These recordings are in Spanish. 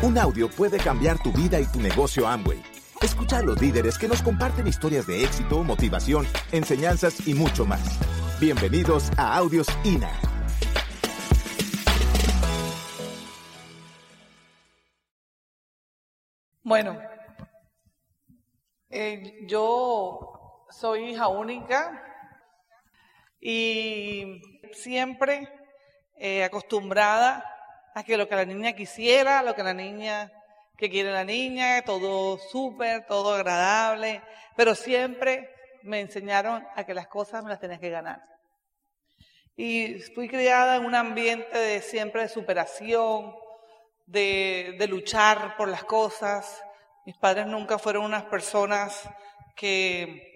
Un audio puede cambiar tu vida y tu negocio Amway. Escucha a los líderes que nos comparten historias de éxito, motivación, enseñanzas y mucho más. Bienvenidos a Audios INA. Bueno, eh, yo soy hija única y siempre eh, acostumbrada que lo que la niña quisiera, lo que la niña que quiere la niña, todo súper, todo agradable, pero siempre me enseñaron a que las cosas me las tenía que ganar. Y fui criada en un ambiente de siempre de superación, de, de luchar por las cosas. Mis padres nunca fueron unas personas que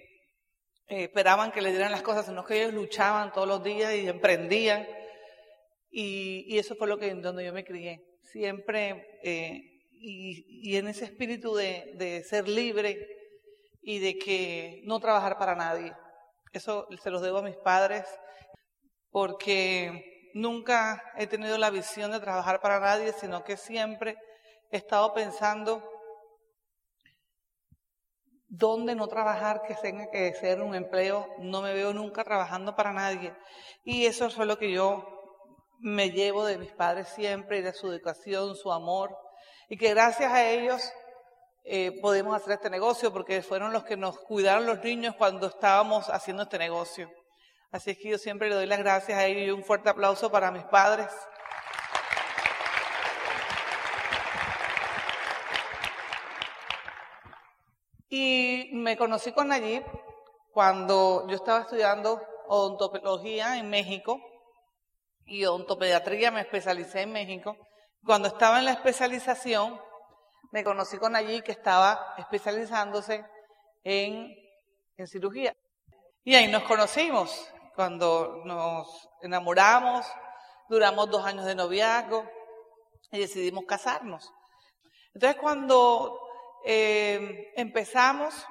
eh, esperaban que le dieran las cosas, sino que ellos luchaban todos los días y emprendían. Y, eso fue lo que donde yo me crié. Siempre eh, y, y, en ese espíritu de, de ser libre y de que no trabajar para nadie. Eso se los debo a mis padres porque nunca he tenido la visión de trabajar para nadie, sino que siempre he estado pensando dónde no trabajar, que tenga que ser un empleo. No me veo nunca trabajando para nadie. Y eso fue lo que yo me llevo de mis padres siempre y de su educación, su amor. Y que gracias a ellos eh, podemos hacer este negocio porque fueron los que nos cuidaron los niños cuando estábamos haciendo este negocio. Así es que yo siempre le doy las gracias a ellos y un fuerte aplauso para mis padres. Y me conocí con Nayib cuando yo estaba estudiando odontología en México y odontopediatría, me especialicé en México. Cuando estaba en la especialización, me conocí con Nayib que estaba especializándose en, cirugía. Y ahí nos conocimos cuando nos enamoramos, duramos dos años de noviazgo y decidimos casarnos. Entonces cuando eh, empezamos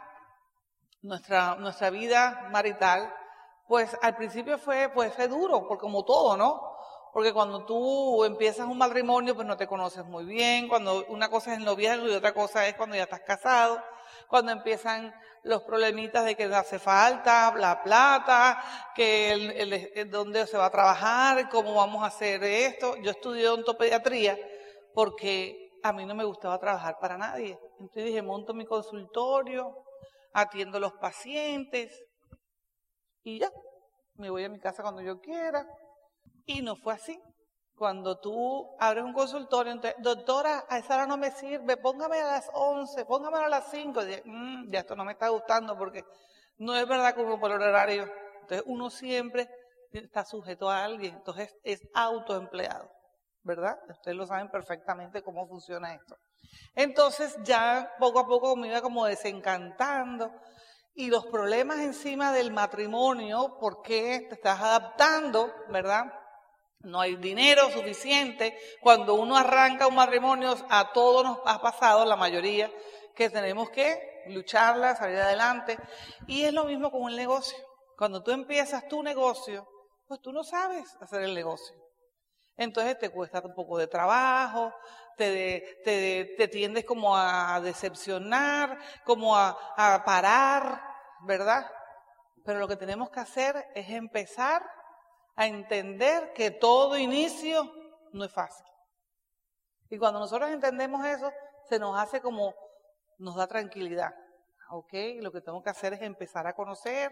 nuestra vida marital, pues al principio fue, pues fue duro, porque como todo, ¿no? Porque cuando tú empiezas un matrimonio, pues no te conoces muy bien, cuando una cosa es el noviazgo y otra cosa es cuando ya estás casado, cuando empiezan los problemitas de que hace falta la plata, que el, dónde se va a trabajar, cómo vamos a hacer esto. Yo estudié odontopediatría porque a mí no me gustaba trabajar para nadie. Entonces dije, monto mi consultorio, atiendo los pacientes y ya, me voy a mi casa cuando yo quiera. Y no fue así. Cuando tú abres un consultorio, entonces, doctora, a esa hora no me sirve, póngame a las 11, póngame a las 5. Mm, ya esto no me está gustando porque no es verdad que uno por el horario. Entonces uno siempre está sujeto a alguien, entonces es autoempleado, ¿verdad? Ustedes lo saben perfectamente cómo funciona esto. Entonces ya poco a poco me iba como desencantando y los problemas encima del matrimonio, porque te estás adaptando, ¿verdad? No hay dinero suficiente. Cuando uno arranca un matrimonio, a todos nos ha pasado, la mayoría, que tenemos que lucharla, salir adelante. Y es lo mismo con el negocio. Cuando tú empiezas tu negocio, pues tú no sabes hacer el negocio. Entonces te cuesta un poco de trabajo, te, tiendes como a decepcionar, como a, a parar, ¿verdad? Pero lo que tenemos que hacer es empezar a entender que todo inicio no es fácil. Y cuando nosotros entendemos eso, se nos hace como, nos da tranquilidad. ¿Ok? Lo que tengo que hacer es empezar a conocer,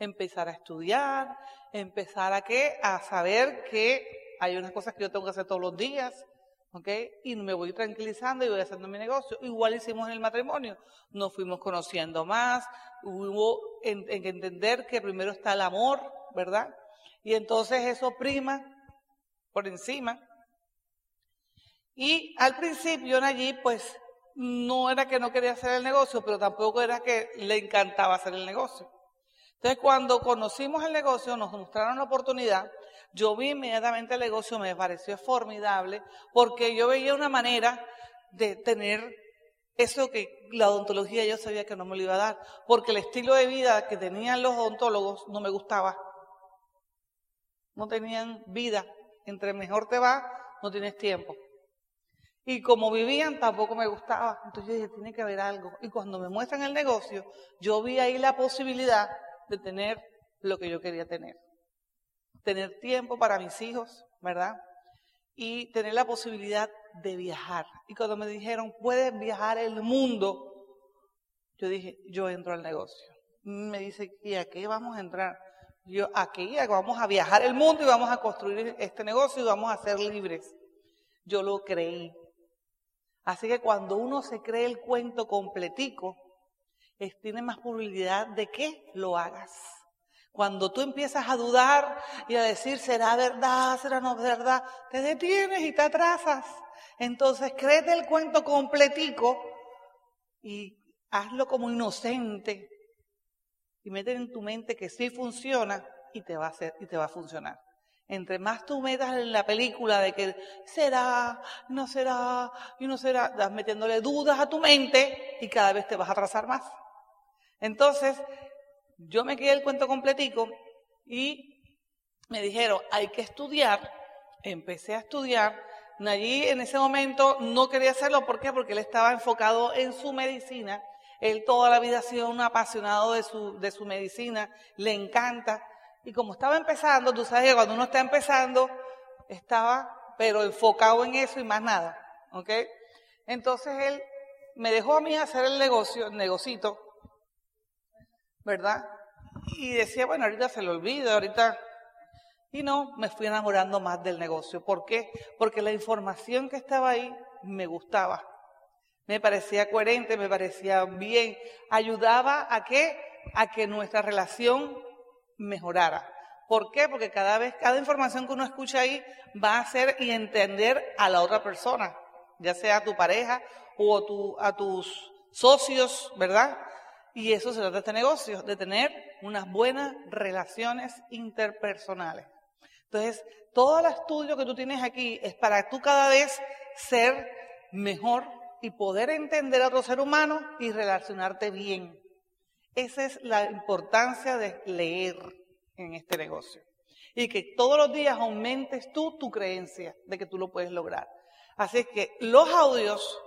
empezar a estudiar, empezar a qué? A saber que hay unas cosas que yo tengo que hacer todos los días, ¿ok? Y me voy tranquilizando y voy haciendo mi negocio. Igual hicimos en el matrimonio. Nos fuimos conociendo más, hubo en, en entender que primero está el amor, ¿verdad? Y entonces eso prima por encima. Y al principio allí, pues, no era que no quería hacer el negocio, pero tampoco era que le encantaba hacer el negocio. Entonces, cuando conocimos el negocio, nos mostraron la oportunidad, yo vi inmediatamente el negocio, me pareció formidable, porque yo veía una manera de tener eso que la odontología yo sabía que no me lo iba a dar, porque el estilo de vida que tenían los odontólogos no me gustaba no tenían vida. Entre mejor te va, no tienes tiempo. Y como vivían, tampoco me gustaba. Entonces yo dije, tiene que haber algo. Y cuando me muestran el negocio, yo vi ahí la posibilidad de tener lo que yo quería tener. Tener tiempo para mis hijos, ¿verdad? Y tener la posibilidad de viajar. Y cuando me dijeron, puedes viajar el mundo, yo dije, yo entro al negocio. Me dice, ¿y a qué vamos a entrar? Yo, aquí vamos a viajar el mundo y vamos a construir este negocio y vamos a ser libres. Yo lo creí. Así que cuando uno se cree el cuento completico, tiene más probabilidad de que lo hagas. Cuando tú empiezas a dudar y a decir, ¿será verdad? ¿Será no verdad? Te detienes y te atrasas. Entonces, créete el cuento completico y hazlo como inocente y mete en tu mente que sí funciona y te va a y te va a funcionar. Entre más tú metas en la película de que será, no será y no será, vas metiéndole dudas a tu mente y cada vez te vas a atrasar más. Entonces, yo me quedé el cuento completico y me dijeron, hay que estudiar. Empecé a estudiar. Allí en ese momento no quería hacerlo. ¿Por qué? Porque él estaba enfocado en su medicina. Él toda la vida ha sido un apasionado de su, de su medicina. Le encanta. Y como estaba empezando, tú sabes que cuando uno está empezando, estaba, pero enfocado en eso y más nada. ¿Ok? Entonces él me dejó a mí hacer el negocio, el negocito, ¿verdad? Y decía, bueno, ahorita se lo olvida, ahorita... Y no, me fui enamorando más del negocio. ¿Por qué? Porque la información que estaba ahí me gustaba. Me parecía coherente, me parecía bien. Ayudaba a qué? A que nuestra relación mejorara. ¿Por qué? Porque cada vez, cada información que uno escucha ahí va a hacer y entender a la otra persona, ya sea a tu pareja o tu, a tus socios, ¿verdad? Y eso se trata de este negocio, de tener unas buenas relaciones interpersonales. Entonces, todo el estudio que tú tienes aquí es para tú cada vez ser mejor y poder entender a otro ser humano y relacionarte bien. Esa es la importancia de leer en este negocio. Y que todos los días aumentes tú tu creencia de que tú lo puedes lograr. Así es que los audios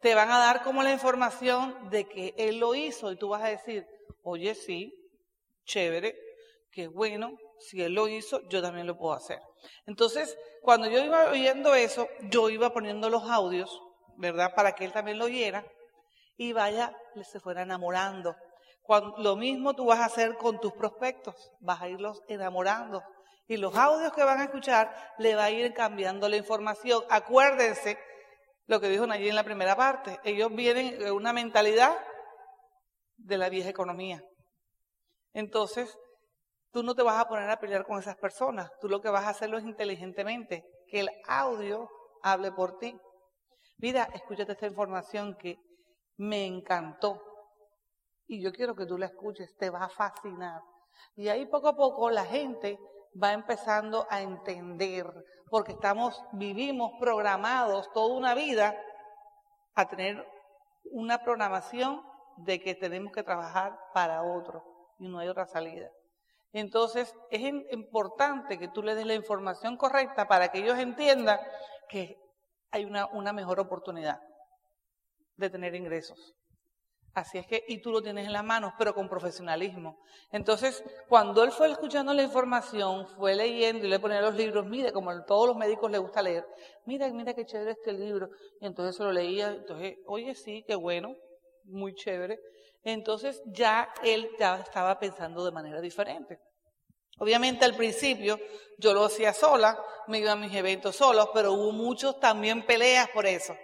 te van a dar como la información de que él lo hizo y tú vas a decir, oye, sí, chévere, qué bueno, si él lo hizo, yo también lo puedo hacer. Entonces, cuando yo iba oyendo eso, yo iba poniendo los audios, ¿verdad? Para que él también lo oyera y vaya, se fuera enamorando. Lo mismo tú vas a hacer con tus prospectos, vas a irlos enamorando. Y los audios que van a escuchar le va a ir cambiando la información. Acuérdense lo que dijo allí en la primera parte. Ellos vienen de una mentalidad de la vieja economía. Entonces, tú no te vas a poner a pelear con esas personas. Tú lo que vas a hacerlo es inteligentemente, que el audio hable por ti. Mira, escúchate esta información que me encantó. Y yo quiero que tú la escuches, te va a fascinar. Y ahí poco a poco la gente va empezando a entender, porque estamos, vivimos programados toda una vida a tener una programación de que tenemos que trabajar para otro y no hay otra salida. Entonces, es importante que tú le des la información correcta para que ellos entiendan que hay una, una mejor oportunidad de tener ingresos. Así es que, y tú lo tienes en las manos, pero con profesionalismo. Entonces, cuando él fue escuchando la información, fue leyendo y le ponía los libros, mire, como a todos los médicos les gusta leer, mira, mira qué chévere este libro. Y entonces se lo leía, entonces, oye, sí, qué bueno, muy chévere. Entonces ya él ya estaba pensando de manera diferente. Obviamente al principio yo lo hacía sola, me iba a mis eventos solos, pero hubo muchos también peleas por eso.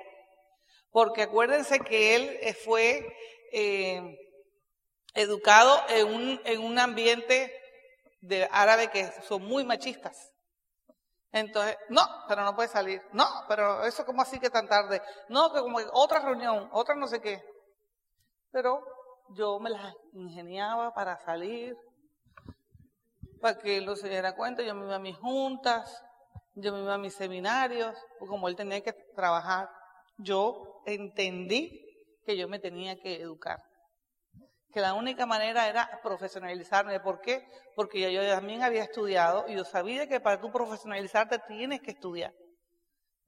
Porque acuérdense que él eh, fue eh, educado en un, en un ambiente de árabe que son muy machistas. Entonces, no, pero no puede salir. No, pero eso como así que tan tarde. No, que como otra reunión, otra no sé qué. Pero yo me las ingeniaba para salir, para que él no se diera cuenta. Yo me iba a mis juntas, yo me iba a mis seminarios, como él tenía que trabajar. Yo entendí que yo me tenía que educar. Que la única manera era profesionalizarme. ¿Por qué? Porque yo también había estudiado y yo sabía que para tú profesionalizarte tienes que estudiar.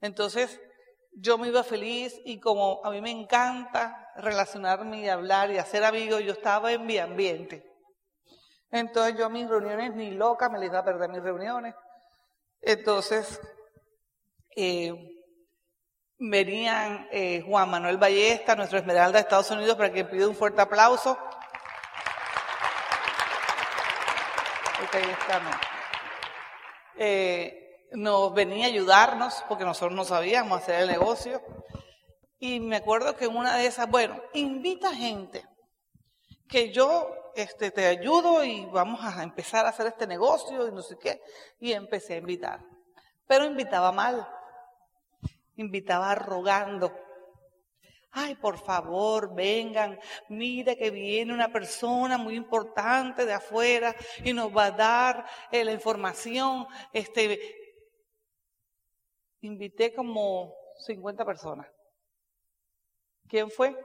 Entonces, yo me iba feliz y como a mí me encanta relacionarme y hablar y hacer amigos, yo estaba en mi ambiente. Entonces yo mis reuniones ni loca me les iba a perder mis reuniones. Entonces, eh, venían eh, Juan Manuel Ballesta, nuestro Esmeralda de Estados Unidos, para que pida un fuerte aplauso. Eh, nos venía a ayudarnos porque nosotros no sabíamos hacer el negocio. Y me acuerdo que una de esas, bueno, invita gente que yo este, te ayudo y vamos a empezar a hacer este negocio y no sé qué. Y empecé a invitar. Pero invitaba mal. Invitaba rogando. Ay, por favor, vengan, mire que viene una persona muy importante de afuera y nos va a dar eh, la información. Este, invité como 50 personas. ¿Quién fue?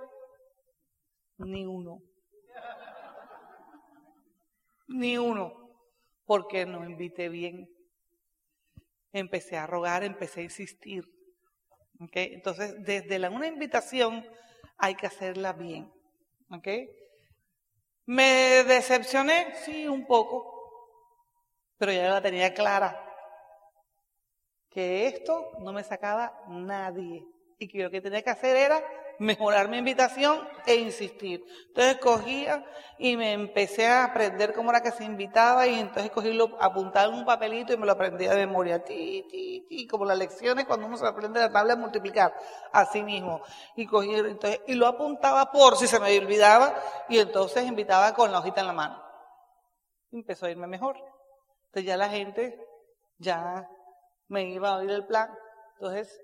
Ni uno. Ni uno. Porque no invité bien. Empecé a rogar, empecé a insistir. Entonces, desde la, una invitación hay que hacerla bien. ¿Okay? ¿Me decepcioné? Sí, un poco, pero ya la tenía clara. Que esto no me sacaba nadie y que lo que tenía que hacer era mejorar mi invitación e insistir. Entonces cogía y me empecé a aprender cómo era que se invitaba y entonces cogí lo, apuntaba en un papelito y me lo aprendía de memoria, ti, ti, ti, como las lecciones cuando uno se aprende la tabla de multiplicar, así mismo. Y cogí, entonces, y lo apuntaba por si se me olvidaba y entonces invitaba con la hojita en la mano. empezó a irme mejor. Entonces ya la gente ya me iba a oír el plan. Entonces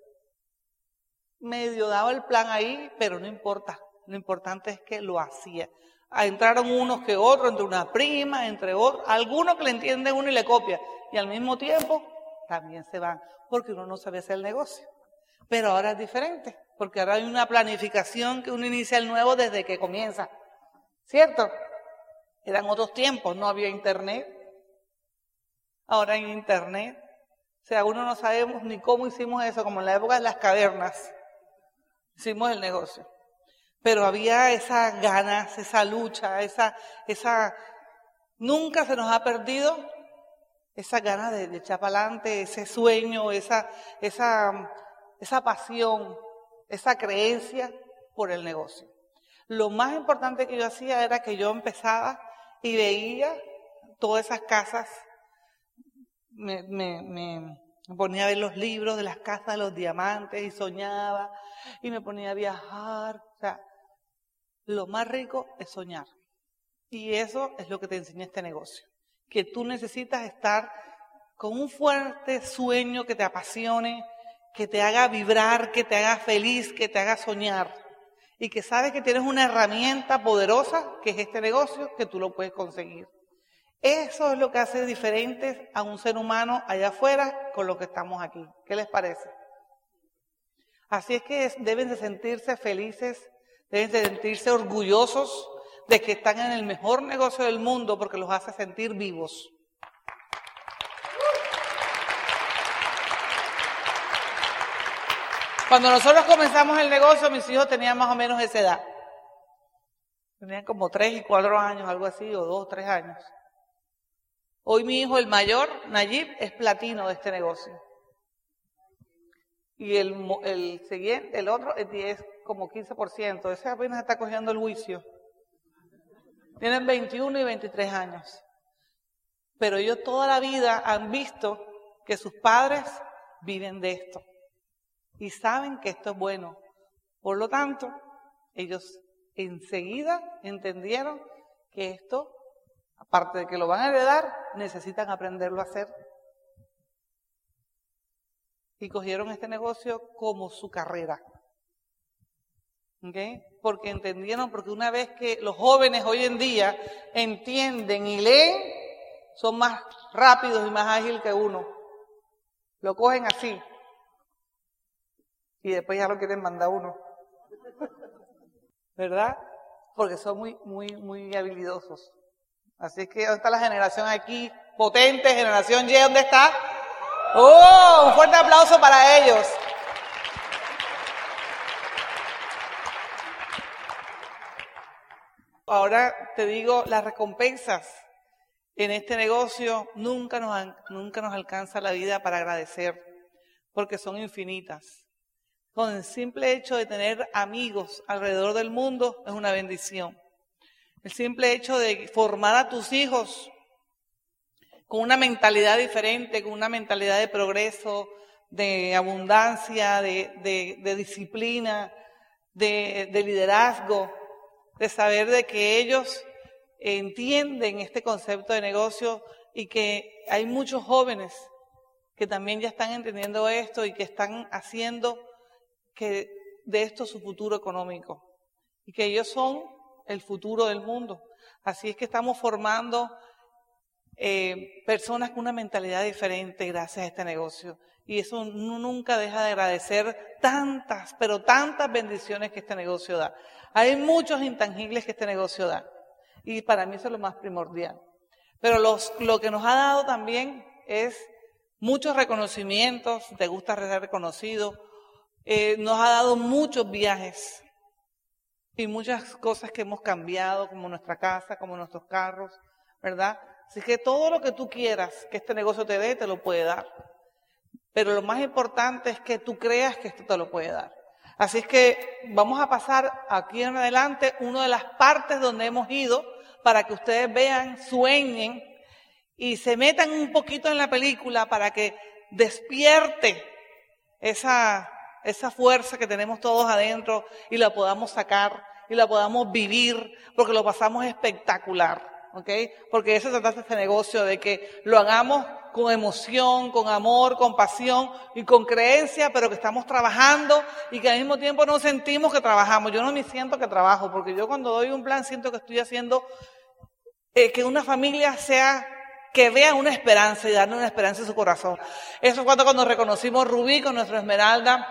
medio daba el plan ahí, pero no importa. Lo importante es que lo hacía. Entraron unos que otros, entre una prima, entre otros, algunos que le entienden uno y le copia. Y al mismo tiempo también se van, porque uno no sabe hacer el negocio. Pero ahora es diferente, porque ahora hay una planificación que uno inicia el nuevo desde que comienza. ¿Cierto? Eran otros tiempos, no había internet. Ahora hay internet. O sea, uno no sabemos ni cómo hicimos eso, como en la época de las cavernas hicimos el negocio. Pero había esas ganas, esa lucha, esa, esa, nunca se nos ha perdido esa ganas de, echar para adelante, ese sueño, esa, esa, esa pasión, esa creencia por el negocio. Lo más importante que yo hacía era que yo empezaba y veía todas esas casas, me, me, me, me ponía a ver los libros de las casas de los diamantes y soñaba y me ponía a viajar. O sea, lo más rico es soñar. Y eso es lo que te enseña este negocio. Que tú necesitas estar con un fuerte sueño que te apasione, que te haga vibrar, que te haga feliz, que te haga soñar. Y que sabes que tienes una herramienta poderosa, que es este negocio, que tú lo puedes conseguir. Eso es lo que hace diferentes a un ser humano allá afuera con lo que estamos aquí. ¿Qué les parece? Así es que deben de sentirse felices, deben de sentirse orgullosos de que están en el mejor negocio del mundo porque los hace sentir vivos. Cuando nosotros comenzamos el negocio, mis hijos tenían más o menos esa edad. Tenían como tres y cuatro años, algo así, o dos, tres años. Hoy mi hijo, el mayor, Nayib, es platino de este negocio. Y el, siguiente, el otro, es 10, como 15%. Ese apenas está cogiendo el juicio. Tienen 21 y 23 años. Pero ellos toda la vida han visto que sus padres viven de esto. Y saben que esto es bueno. Por lo tanto, ellos enseguida entendieron que esto aparte de que lo van a heredar, necesitan aprenderlo a hacer. Y cogieron este negocio como su carrera. ¿Okay? Porque entendieron, porque una vez que los jóvenes hoy en día entienden y leen, son más rápidos y más ágiles que uno. Lo cogen así. Y después ya lo quieren mandar uno. ¿Verdad? Porque son muy, muy, muy habilidosos. Así que, ¿dónde está la generación aquí? Potente, generación Y, ¿dónde está? ¡Oh! Un fuerte aplauso para ellos. Ahora te digo, las recompensas en este negocio nunca nos, nunca nos alcanza la vida para agradecer, porque son infinitas. Con el simple hecho de tener amigos alrededor del mundo es una bendición. El simple hecho de formar a tus hijos con una mentalidad diferente, con una mentalidad de progreso, de abundancia, de, disciplina, de, de liderazgo, de saber de que ellos entienden este concepto de negocio y que hay muchos jóvenes que también ya están entendiendo esto y que están haciendo que de esto su futuro económico y que ellos son el futuro del mundo. Así es que estamos formando eh, personas con una mentalidad diferente gracias a este negocio. Y eso nunca deja de agradecer tantas, pero tantas bendiciones que este negocio da. Hay muchos intangibles que este negocio da. Y para mí eso es lo más primordial. Pero lo que nos ha dado también es muchos reconocimientos, te gusta ser reconocido, eh, nos ha dado muchos viajes y muchas cosas que hemos cambiado, como nuestra casa, como nuestros carros, ¿verdad? Así que todo lo que tú quieras que este negocio te dé, te lo puede dar. Pero lo más importante es que tú creas que esto te lo puede dar. Así es que vamos a pasar aquí en adelante una de las partes donde hemos ido para que ustedes vean, sueñen y se metan un poquito en la película para que despierte esa, esa fuerza que tenemos todos adentro y la podamos sacar y la podamos vivir porque lo pasamos espectacular. ¿ok? Porque eso se trata este negocio, de que lo hagamos con emoción, con amor, con pasión y con creencia, pero que estamos trabajando y que al mismo tiempo no sentimos que trabajamos. Yo no me siento que trabajo, porque yo cuando doy un plan siento que estoy haciendo eh, que una familia sea que vea una esperanza y darle una esperanza en su corazón. Eso fue cuando reconocimos Rubí con nuestra Esmeralda,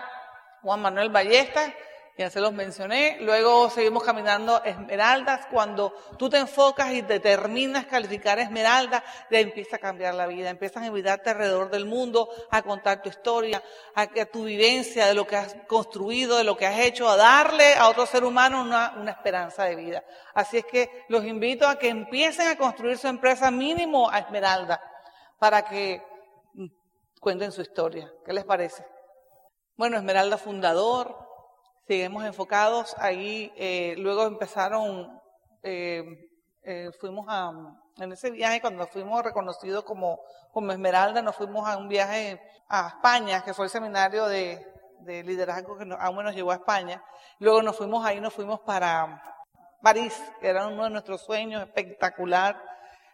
Juan Manuel Ballesta, ya se los mencioné. Luego seguimos caminando esmeraldas. Cuando tú te enfocas y determinas calificar esmeralda, ya empieza a cambiar la vida. Empiezas a invitarte alrededor del mundo, a contar tu historia, a, tu vivencia de lo que has construido, de lo que has hecho, a darle a otro ser humano una, una esperanza de vida. Así es que los invito a que empiecen a construir su empresa mínimo a esmeralda para que cuenten su historia. ¿Qué les parece? Bueno, Esmeralda fundador, seguimos enfocados. Ahí eh, luego empezaron, eh, eh, fuimos a, en ese viaje cuando fuimos reconocidos como, como Esmeralda, nos fuimos a un viaje a España, que fue el seminario de, de liderazgo que aún nos llevó a España. Luego nos fuimos ahí, nos fuimos para París, que era uno de nuestros sueños espectacular.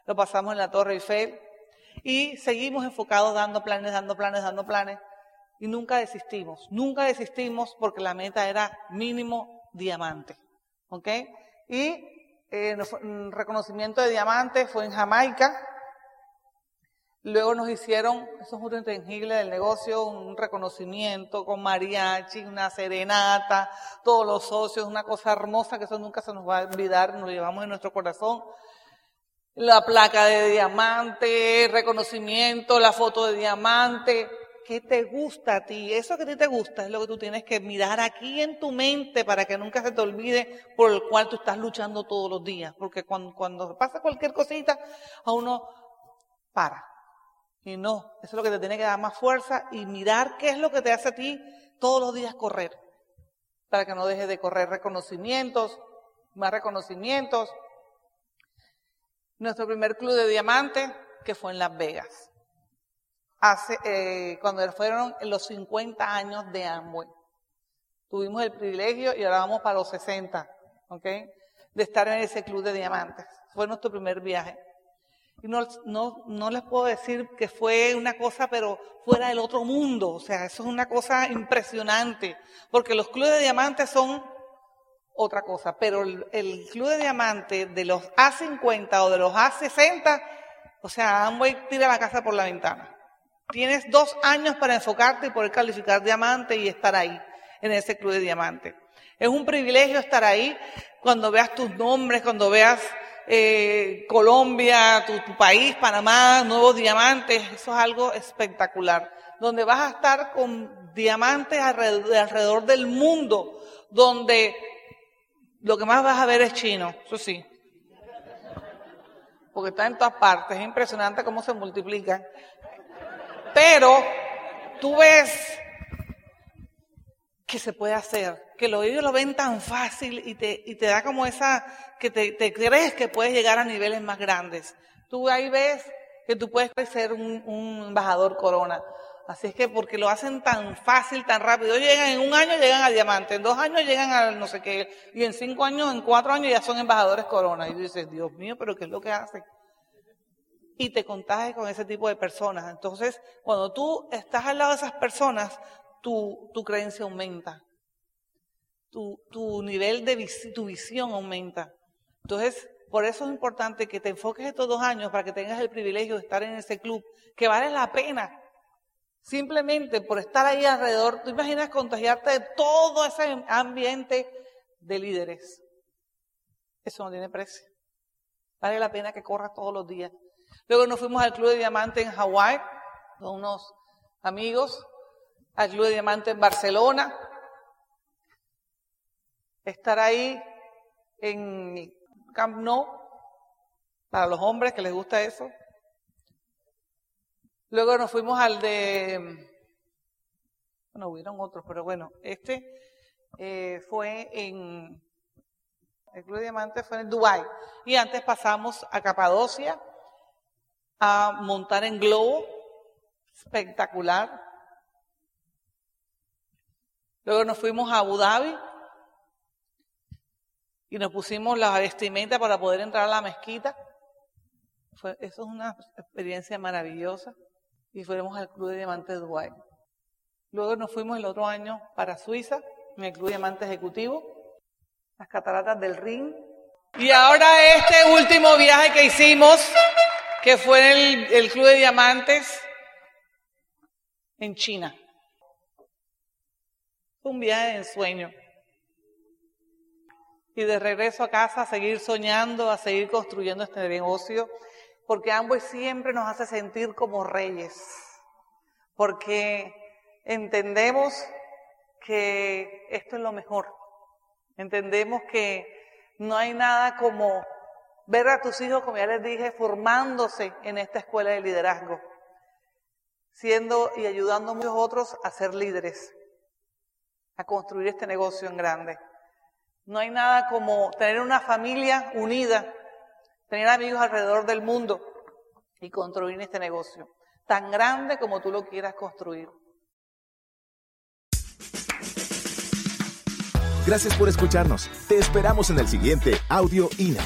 Lo pasamos en la Torre Eiffel. Y seguimos enfocados dando planes, dando planes, dando planes y nunca desistimos. Nunca desistimos porque la meta era mínimo diamante. ¿Ok? Y eh, mm, reconocimiento de diamante fue en Jamaica. Luego nos hicieron, eso es un intangible del negocio, un reconocimiento con mariachi, una serenata, todos los socios, una cosa hermosa que eso nunca se nos va a olvidar, nos llevamos en nuestro corazón. La placa de diamante, reconocimiento, la foto de diamante, qué te gusta a ti. Eso que a ti te gusta es lo que tú tienes que mirar aquí en tu mente para que nunca se te olvide por el cual tú estás luchando todos los días. Porque cuando, pasa cualquier cosita, a uno para. Y no, eso es lo que te tiene que dar más fuerza y mirar qué es lo que te hace a ti todos los días correr. Para que no dejes de correr reconocimientos, más reconocimientos. Nuestro primer club de diamantes, que fue en Las Vegas hace, eh, cuando fueron los 50 años de Amway. Tuvimos el privilegio y ahora vamos para los 60, ¿ok? De estar en ese club de diamantes. Fue nuestro primer viaje. Y no, les puedo decir que fue una cosa, pero fuera del otro mundo. O sea, eso es una cosa impresionante. Porque los clubes de diamantes son otra cosa. Pero el, el club de diamantes de los A50 o de los A60, o sea, Amway tira la casa por la ventana. Tienes dos años para enfocarte y poder calificar diamante y estar ahí, en ese club de diamante. Es un privilegio estar ahí cuando veas tus nombres, cuando veas eh, Colombia, tu, país, Panamá, nuevos diamantes. Eso es algo espectacular. Donde vas a estar con diamantes alrededor, alrededor del mundo, donde lo que más vas a ver es chino, eso sí. porque está en todas partes, es impresionante cómo se multiplican. Pero tú ves que se puede hacer, que lo, ellos lo ven tan fácil y te, y te da como esa, que te, te crees que puedes llegar a niveles más grandes. Tú ahí ves que tú puedes ser un, un embajador corona. Así es que porque lo hacen tan fácil, tan rápido, llegan en un año, llegan a diamante, en dos años llegan a no sé qué, y en cinco años, en cuatro años ya son embajadores corona. Y tú dices, Dios mío, pero ¿qué es lo que hacen? Y te contagias con ese tipo de personas. Entonces, cuando tú estás al lado de esas personas, tu, tu creencia aumenta. Tu, tu nivel de tu visión aumenta. Entonces, por eso es importante que te enfoques estos dos años para que tengas el privilegio de estar en ese club, que vale la pena Simplemente por estar ahí alrededor, tú imaginas contagiarte de todo ese ambiente de líderes. Eso no tiene precio. Vale la pena que corras todos los días. Luego nos fuimos al Club de Diamante en Hawái con unos amigos, al Club de Diamante en Barcelona. Estar ahí en Camp Nou, para los hombres que les gusta eso, Luego nos fuimos al de, bueno, hubieron otros, pero bueno, este eh, fue en, el Club de Diamantes fue en Dubái. Y antes pasamos a Capadocia a montar en globo, espectacular. Luego nos fuimos a Abu Dhabi y nos pusimos la vestimenta para poder entrar a la mezquita. Fue, eso es una experiencia maravillosa y fuimos al Club de Diamantes de Dubái. Luego nos fuimos el otro año para Suiza, en el Club de Diamantes Ejecutivo, las cataratas del Rin. Y ahora este último viaje que hicimos, que fue el, el Club de Diamantes en China. Un viaje de ensueño. Y de regreso a casa a seguir soñando, a seguir construyendo este negocio porque Amway siempre nos hace sentir como reyes, porque entendemos que esto es lo mejor, entendemos que no hay nada como ver a tus hijos, como ya les dije, formándose en esta escuela de liderazgo, siendo y ayudando a muchos otros a ser líderes, a construir este negocio en grande. No hay nada como tener una familia unida tener amigos alrededor del mundo y construir este negocio tan grande como tú lo quieras construir. Gracias por escucharnos. Te esperamos en el siguiente Audio INA.